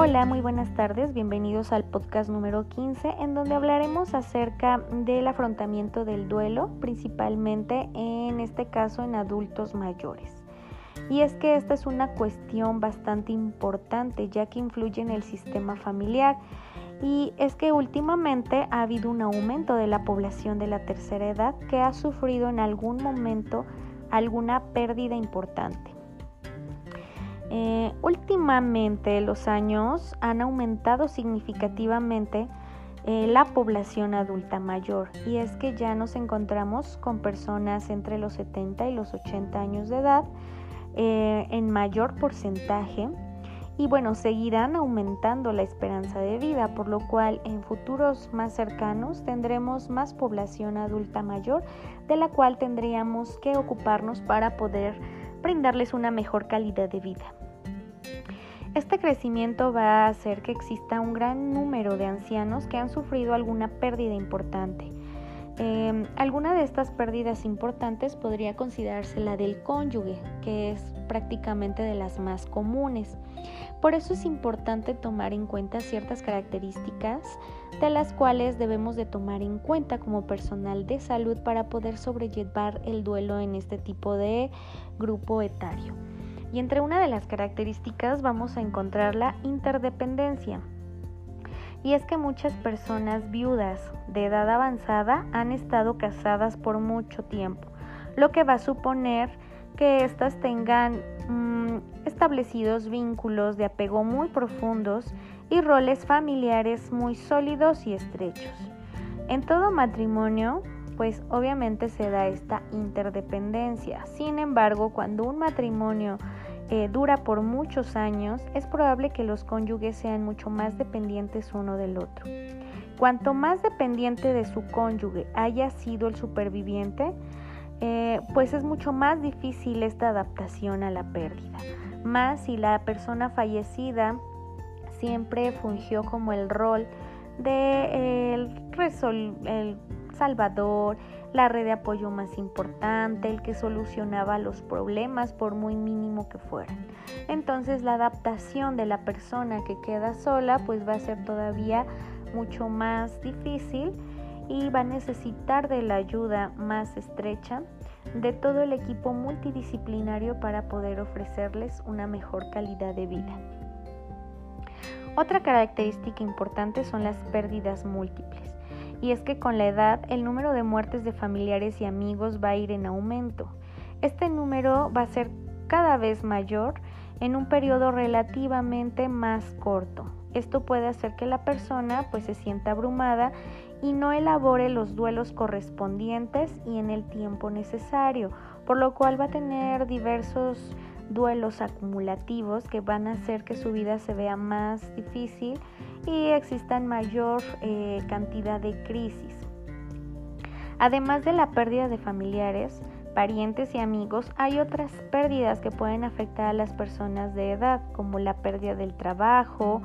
Hola, muy buenas tardes, bienvenidos al podcast número 15 en donde hablaremos acerca del afrontamiento del duelo, principalmente en este caso en adultos mayores. Y es que esta es una cuestión bastante importante ya que influye en el sistema familiar y es que últimamente ha habido un aumento de la población de la tercera edad que ha sufrido en algún momento alguna pérdida importante. Eh, últimamente los años han aumentado significativamente eh, la población adulta mayor y es que ya nos encontramos con personas entre los 70 y los 80 años de edad eh, en mayor porcentaje y bueno, seguirán aumentando la esperanza de vida, por lo cual en futuros más cercanos tendremos más población adulta mayor de la cual tendríamos que ocuparnos para poder brindarles una mejor calidad de vida. Este crecimiento va a hacer que exista un gran número de ancianos que han sufrido alguna pérdida importante. Em, alguna de estas pérdidas importantes podría considerarse la del cónyuge, que es prácticamente de las más comunes. Por eso es importante tomar en cuenta ciertas características de las cuales debemos de tomar en cuenta como personal de salud para poder sobrellevar el duelo en este tipo de grupo etario. Y entre una de las características vamos a encontrar la interdependencia. Y es que muchas personas viudas de edad avanzada han estado casadas por mucho tiempo, lo que va a suponer que éstas tengan mm, establecidos vínculos de apego muy profundos y roles familiares muy sólidos y estrechos. En todo matrimonio, pues obviamente se da esta interdependencia. Sin embargo, cuando un matrimonio eh, dura por muchos años, es probable que los cónyuges sean mucho más dependientes uno del otro. Cuanto más dependiente de su cónyuge haya sido el superviviente, eh, pues es mucho más difícil esta adaptación a la pérdida. Más si la persona fallecida siempre fungió como el rol de el salvador, la red de apoyo más importante, el que solucionaba los problemas por muy mínimo que fueran. Entonces la adaptación de la persona que queda sola pues va a ser todavía mucho más difícil y va a necesitar de la ayuda más estrecha de todo el equipo multidisciplinario para poder ofrecerles una mejor calidad de vida. Otra característica importante son las pérdidas múltiples y es que con la edad el número de muertes de familiares y amigos va a ir en aumento. Este número va a ser cada vez mayor en un periodo relativamente más corto. Esto puede hacer que la persona pues se sienta abrumada y no elabore los duelos correspondientes y en el tiempo necesario, por lo cual va a tener diversos duelos acumulativos que van a hacer que su vida se vea más difícil y existan mayor eh, cantidad de crisis. Además de la pérdida de familiares, parientes y amigos, hay otras pérdidas que pueden afectar a las personas de edad, como la pérdida del trabajo,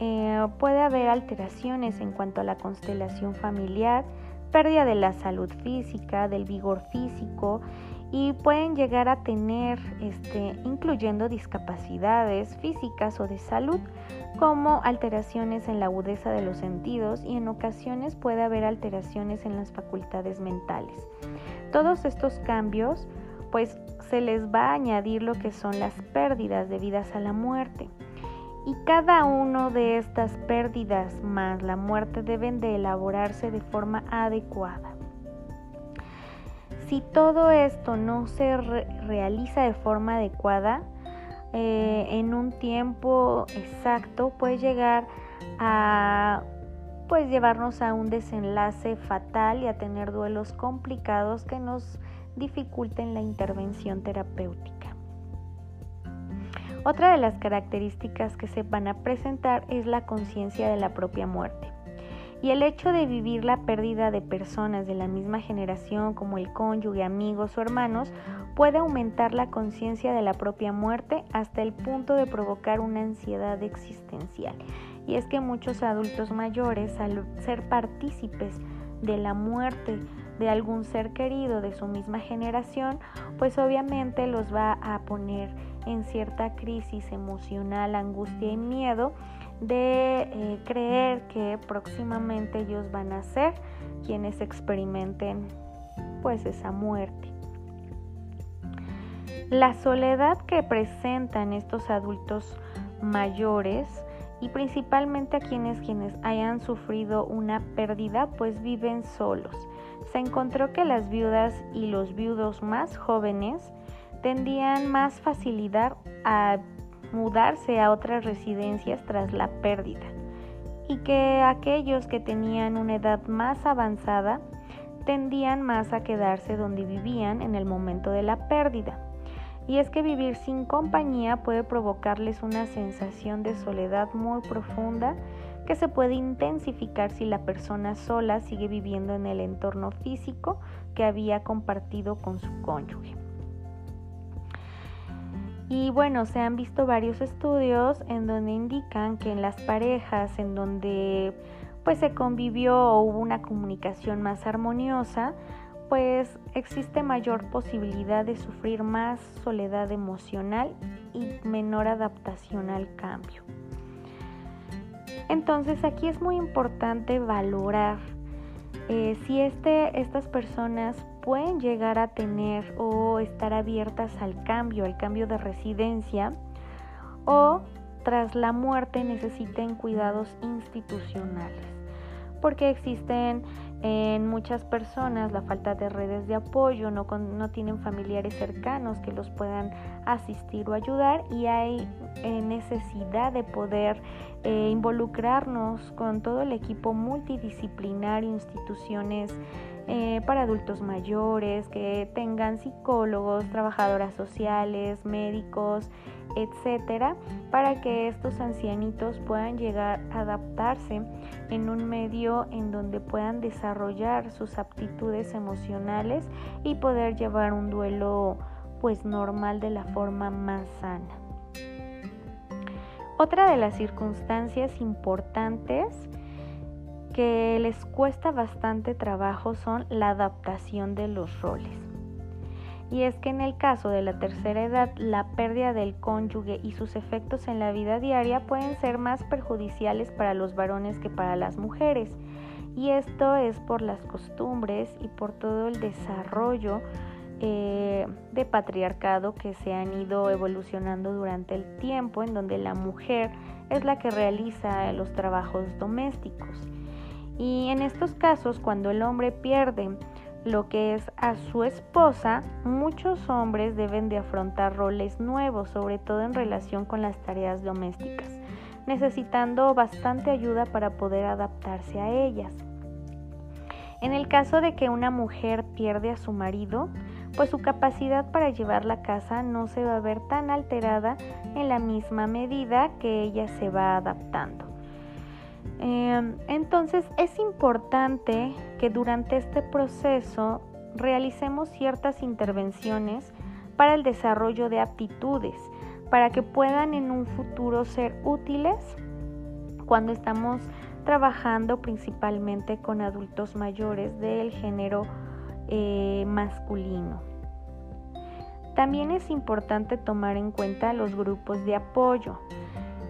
eh, puede haber alteraciones en cuanto a la constelación familiar, pérdida de la salud física, del vigor físico y pueden llegar a tener, este, incluyendo discapacidades físicas o de salud, como alteraciones en la agudeza de los sentidos y en ocasiones puede haber alteraciones en las facultades mentales. Todos estos cambios, pues se les va a añadir lo que son las pérdidas debidas a la muerte. Y cada uno de estas pérdidas más la muerte deben de elaborarse de forma adecuada. Si todo esto no se realiza de forma adecuada, eh, en un tiempo exacto, puede llegar a pues llevarnos a un desenlace fatal y a tener duelos complicados que nos dificulten la intervención terapéutica. Otra de las características que se van a presentar es la conciencia de la propia muerte. Y el hecho de vivir la pérdida de personas de la misma generación como el cónyuge, amigos o hermanos puede aumentar la conciencia de la propia muerte hasta el punto de provocar una ansiedad existencial. Y es que muchos adultos mayores al ser partícipes de la muerte de algún ser querido de su misma generación, pues obviamente los va a poner en cierta crisis emocional, angustia y miedo de eh, creer que próximamente ellos van a ser quienes experimenten pues esa muerte. La soledad que presentan estos adultos mayores y principalmente a quienes quienes hayan sufrido una pérdida pues viven solos. Se encontró que las viudas y los viudos más jóvenes tendían más facilidad a mudarse a otras residencias tras la pérdida y que aquellos que tenían una edad más avanzada tendían más a quedarse donde vivían en el momento de la pérdida. Y es que vivir sin compañía puede provocarles una sensación de soledad muy profunda que se puede intensificar si la persona sola sigue viviendo en el entorno físico que había compartido con su cónyuge. Y bueno, se han visto varios estudios en donde indican que en las parejas en donde pues se convivió o hubo una comunicación más armoniosa, pues existe mayor posibilidad de sufrir más soledad emocional y menor adaptación al cambio. Entonces aquí es muy importante valorar eh, si este, estas personas pueden llegar a tener o estar abiertas al cambio, al cambio de residencia o tras la muerte necesiten cuidados institucionales, porque existen en muchas personas la falta de redes de apoyo, no, tienen familiares cercanos que los puedan asistir o ayudar y hay eh, necesidad de poder eh, involucrarnos con todo el equipo multidisciplinario, instituciones eh, para adultos mayores, que tengan psicólogos, trabajadoras sociales, médicos, etcétera, para que estos ancianitos puedan llegar a adaptarse en un medio en donde puedan desarrollar sus aptitudes emocionales y poder llevar un duelo pues normal de la forma más sana. Otra de las circunstancias importantes que les cuesta bastante trabajo son la adaptación de los roles. Y es que en el caso de la tercera edad, la pérdida del cónyuge y sus efectos en la vida diaria pueden ser más perjudiciales para los varones que para las mujeres. Y esto es por las costumbres y por todo el desarrollo eh, de patriarcado que se han ido evolucionando durante el tiempo, en donde la mujer es la que realiza los trabajos domésticos. Y en estos casos, cuando el hombre pierde lo que es a su esposa, muchos hombres deben de afrontar roles nuevos, sobre todo en relación con las tareas domésticas, necesitando bastante ayuda para poder adaptarse a ellas. En el caso de que una mujer pierde a su marido, pues su capacidad para llevar la casa no se va a ver tan alterada en la misma medida que ella se va adaptando. Em, entonces es importante que durante este proceso realicemos ciertas intervenciones para el desarrollo de aptitudes, para que puedan en un futuro ser útiles cuando estamos trabajando principalmente con adultos mayores del género eh, masculino. También es importante tomar en cuenta los grupos de apoyo.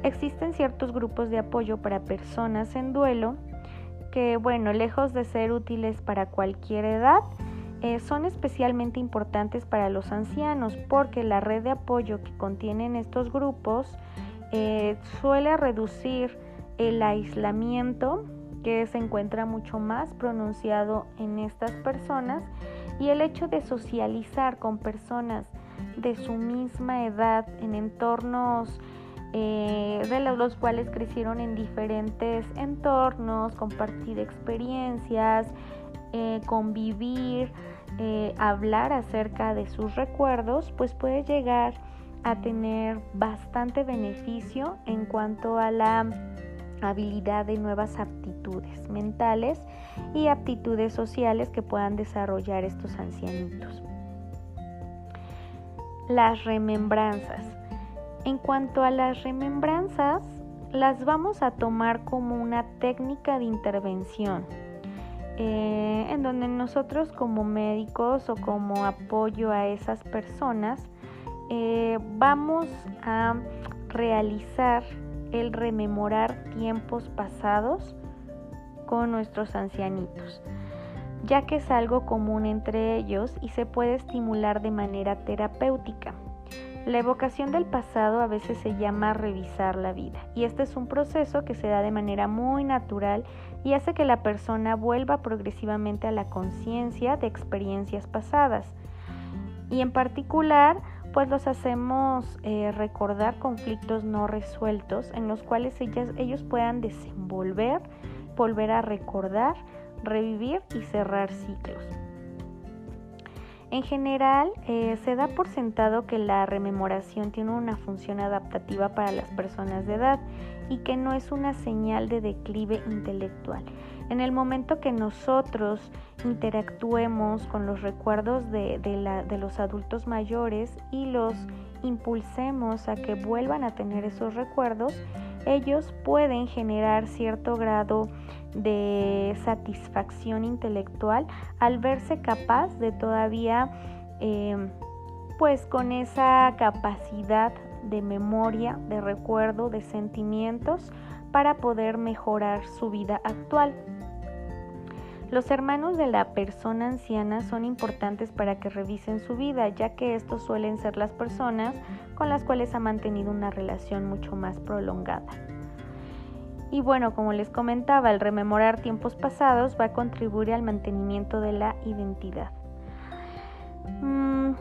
Existen ciertos grupos de apoyo para personas en duelo que, bueno, lejos de ser útiles para cualquier edad, eh, son especialmente importantes para los ancianos porque la red de apoyo que contienen estos grupos eh, suele reducir el aislamiento que se encuentra mucho más pronunciado en estas personas y el hecho de socializar con personas de su misma edad en entornos eh, de los cuales crecieron en diferentes entornos, compartir experiencias, eh, convivir, eh, hablar acerca de sus recuerdos, pues puede llegar a tener bastante beneficio en cuanto a la habilidad de nuevas aptitudes mentales y aptitudes sociales que puedan desarrollar estos ancianitos. Las remembranzas. En cuanto a las remembranzas, las vamos a tomar como una técnica de intervención, eh, en donde nosotros como médicos o como apoyo a esas personas, eh, vamos a realizar el rememorar tiempos pasados con nuestros ancianitos, ya que es algo común entre ellos y se puede estimular de manera terapéutica. La evocación del pasado a veces se llama revisar la vida y este es un proceso que se da de manera muy natural y hace que la persona vuelva progresivamente a la conciencia de experiencias pasadas. Y en particular, pues los hacemos eh, recordar conflictos no resueltos en los cuales ellos puedan desenvolver, volver a recordar, revivir y cerrar ciclos. En general, eh, se da por sentado que la rememoración tiene una función adaptativa para las personas de edad y que no es una señal de declive intelectual. En el momento que nosotros interactuemos con los recuerdos de, de los adultos mayores y los impulsemos a que vuelvan a tener esos recuerdos, ellos pueden generar cierto grado de satisfacción intelectual al verse capaz de todavía, eh, pues con esa capacidad de memoria, de recuerdo, de sentimientos para poder mejorar su vida actual. Los hermanos de la persona anciana son importantes para que revisen su vida, ya que estos suelen ser las personas con las cuales ha mantenido una relación mucho más prolongada. Y bueno, como les comentaba, el rememorar tiempos pasados va a contribuir al mantenimiento de la identidad. Mm,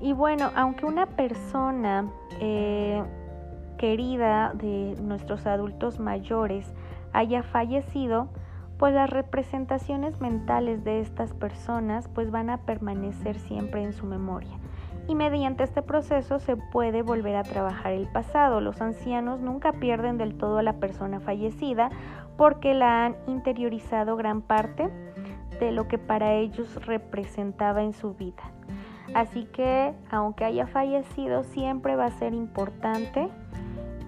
y bueno, aunque una persona eh, querida de nuestros adultos mayores haya fallecido, pues las representaciones mentales de estas personas pues van a permanecer siempre en su memoria y mediante este proceso se puede volver a trabajar el pasado. Los ancianos nunca pierden del todo a la persona fallecida porque la han interiorizado gran parte de lo que para ellos representaba en su vida. Así que aunque haya fallecido, siempre va a ser importante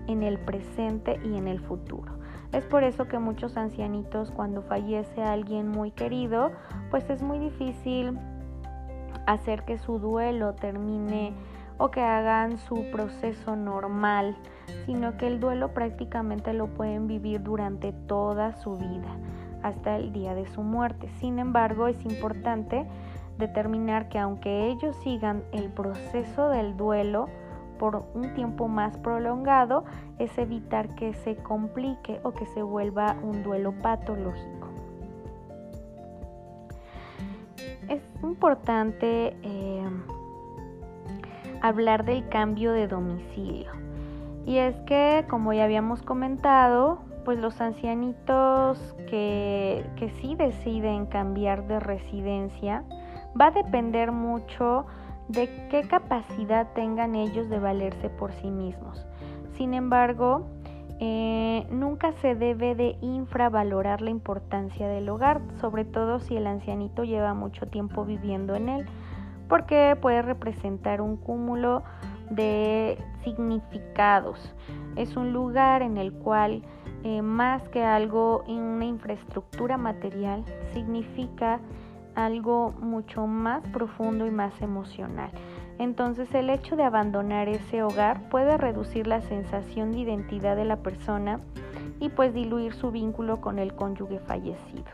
en el presente y en el futuro. Es por eso que muchos ancianitos cuando fallece alguien muy querido, pues es muy difícil hacer que su duelo termine o que hagan su proceso normal, sino que el duelo prácticamente lo pueden vivir durante toda su vida, hasta el día de su muerte. Sin embargo, es importante determinar que aunque ellos sigan el proceso del duelo por un tiempo más prolongado, es evitar que se complique o que se vuelva un duelo patológico. es importante eh, hablar del cambio de domicilio. Y es que, como ya habíamos comentado, pues los ancianitos que, que sí deciden cambiar de residencia, va a depender mucho de qué capacidad tengan ellos de valerse por sí mismos. Sin embargo, eh, nunca se debe de infravalorar la importancia del hogar, sobre todo si el ancianito lleva mucho tiempo viviendo en él, porque puede representar un cúmulo de significados. Es un lugar en el cual eh, más que algo, una infraestructura material, significa algo mucho más profundo y más emocional. Entonces el hecho de abandonar ese hogar puede reducir la sensación de identidad de la persona y pues diluir su vínculo con el cónyuge fallecido.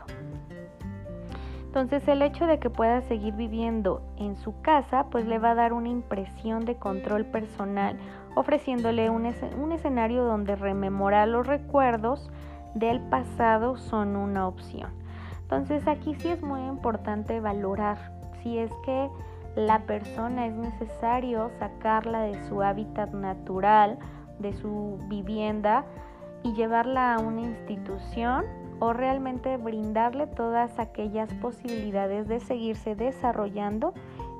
Entonces el hecho de que pueda seguir viviendo en su casa pues le va a dar una impresión de control personal ofreciéndole un, un escenario donde rememorar los recuerdos del pasado son una opción. Entonces aquí sí es muy importante valorar si es que la persona es necesario sacarla de su hábitat natural, de su vivienda y llevarla a una institución o realmente brindarle todas aquellas posibilidades de seguirse desarrollando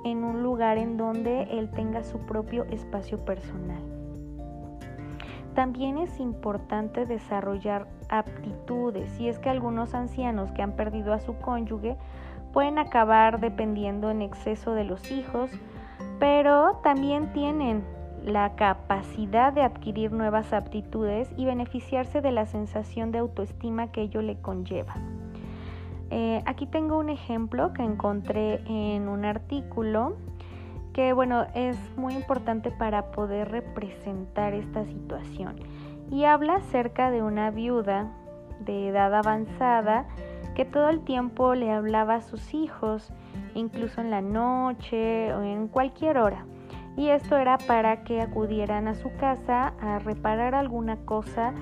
en un lugar en donde él tenga su propio espacio personal. También es importante desarrollar aptitudes, y es que algunos ancianos que han perdido a su cónyuge pueden acabar dependiendo en exceso de los hijos, pero también tienen la capacidad de adquirir nuevas aptitudes y beneficiarse de la sensación de autoestima que ello le conlleva. Eh, aquí tengo un ejemplo que encontré en un artículo que bueno es muy importante para poder representar esta situación y habla acerca de una viuda de edad avanzada que todo el tiempo le hablaba a sus hijos, incluso en la noche o en cualquier hora. Y esto era para que acudieran a su casa a reparar alguna cosa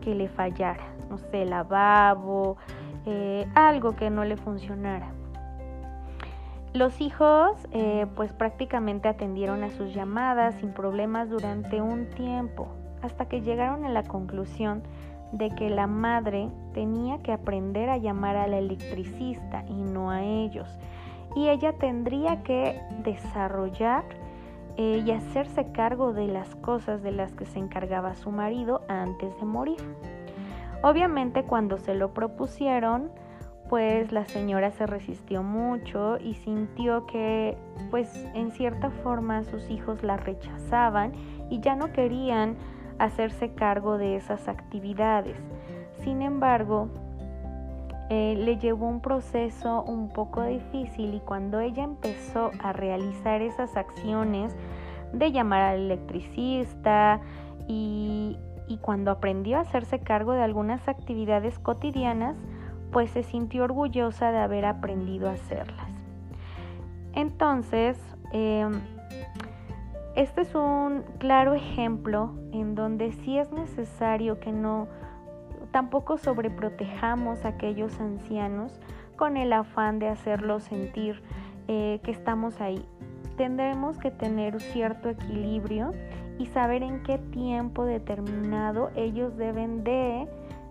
que le fallara, no sé, lavabo, eh, algo que no le funcionara. Los hijos eh, pues prácticamente atendieron a sus llamadas sin problemas durante un tiempo, hasta que llegaron a la conclusión de que la madre tenía que aprender a llamar al electricista y no a ellos. Y ella tendría que desarrollar eh, y hacerse cargo de las cosas de las que se encargaba su marido antes de morir. Obviamente cuando se lo propusieron, pues la señora se resistió mucho y sintió que pues en cierta forma sus hijos la rechazaban y ya no querían hacerse cargo de esas actividades. Sin embargo, eh, le llevó un proceso un poco difícil y cuando ella empezó a realizar esas acciones de llamar al electricista y, y cuando aprendió a hacerse cargo de algunas actividades cotidianas, pues se sintió orgullosa de haber aprendido a hacerlas. Entonces, em, este es un claro ejemplo en donde sí es necesario que no tampoco sobreprotejamos a aquellos ancianos con el afán de hacerlos sentir eh, que estamos ahí. Tendremos que tener cierto equilibrio y saber en qué tiempo determinado ellos deben de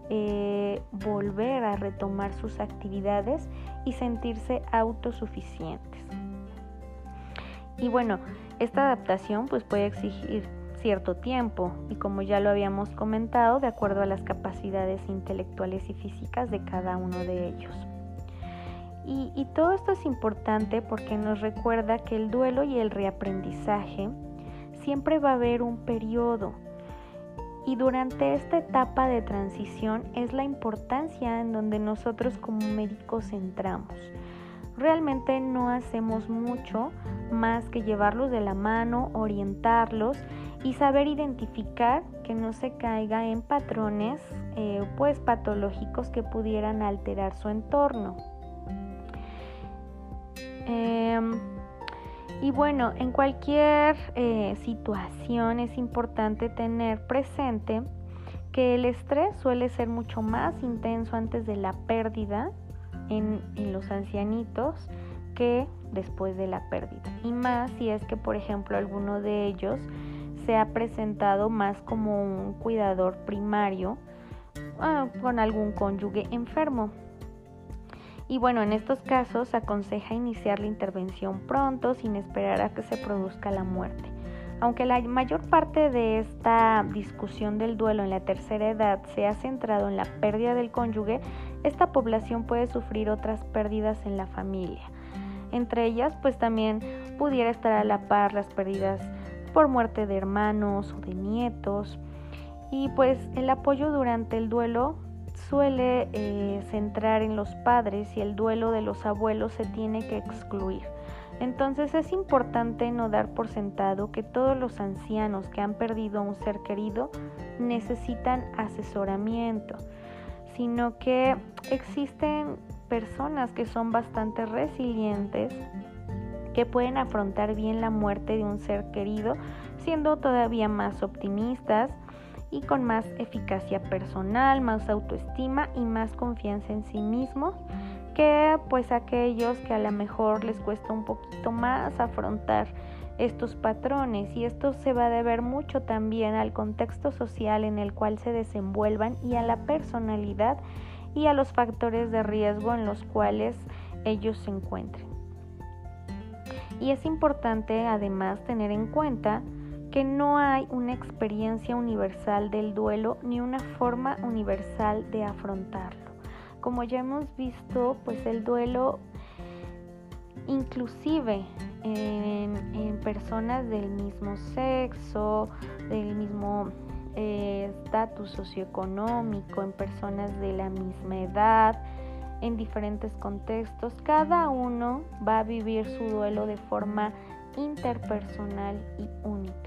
eh, volver a retomar sus actividades y sentirse autosuficientes. Y bueno, esta adaptación pues puede exigir cierto tiempo y como ya lo habíamos comentado, de acuerdo a las capacidades intelectuales y físicas de cada uno de ellos. Y, y, todo esto es importante porque nos recuerda que el duelo y el reaprendizaje siempre va a haber un periodo. Y durante esta etapa de transición es la importancia en donde nosotros como médicos entramos realmente no hacemos mucho más que llevarlos de la mano, orientarlos y saber identificar que no se caiga en patrones eh, pues patológicos que pudieran alterar su entorno. Em, y bueno, en cualquier eh, situación es importante tener presente que el estrés suele ser mucho más intenso antes de la pérdida en, los ancianitos que después de la pérdida. Y más si es que, por ejemplo, alguno de ellos se ha presentado más como un cuidador primario ah, con algún cónyuge enfermo. Y bueno, en estos casos aconseja iniciar la intervención pronto sin esperar a que se produzca la muerte. Aunque la mayor parte de esta discusión del duelo en la tercera edad se ha centrado en la pérdida del cónyuge, esta población puede sufrir otras pérdidas en la familia. Entre ellas, pues también pudiera estar a la par las pérdidas por muerte de hermanos o de nietos. Y pues el apoyo durante el duelo suele eh, centrar en los padres y el duelo de los abuelos se tiene que excluir. Entonces es importante no dar por sentado que todos los ancianos que han perdido a un ser querido necesitan asesoramiento, sino que existen personas que son bastante resilientes, que pueden afrontar bien la muerte de un ser querido, siendo todavía más optimistas y con más eficacia personal, más autoestima y más confianza en sí mismos que pues aquellos que a lo mejor les cuesta un poquito más afrontar estos patrones y esto se va a deber mucho también al contexto social en el cual se desenvuelvan y a la personalidad y a los factores de riesgo en los cuales ellos se encuentren. Y es importante además tener en cuenta que no hay una experiencia universal del duelo ni una forma universal de afrontarlo. Como ya hemos visto, pues el duelo inclusive en, personas del mismo sexo, del mismo eh, estatus socioeconómico, en personas de la misma edad, en diferentes contextos, cada uno va a vivir su duelo de forma interpersonal y única.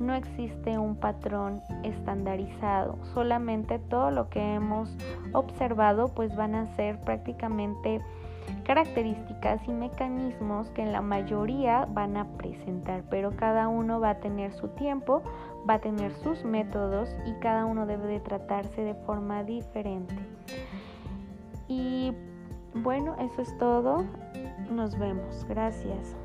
No existe un patrón estandarizado, solamente todo lo que hemos observado pues van a ser prácticamente características y mecanismos que en la mayoría van a presentar, pero cada uno va a tener su tiempo, va a tener sus métodos y cada uno debe de tratarse de forma diferente. Y bueno, eso es todo. Nos vemos. Gracias.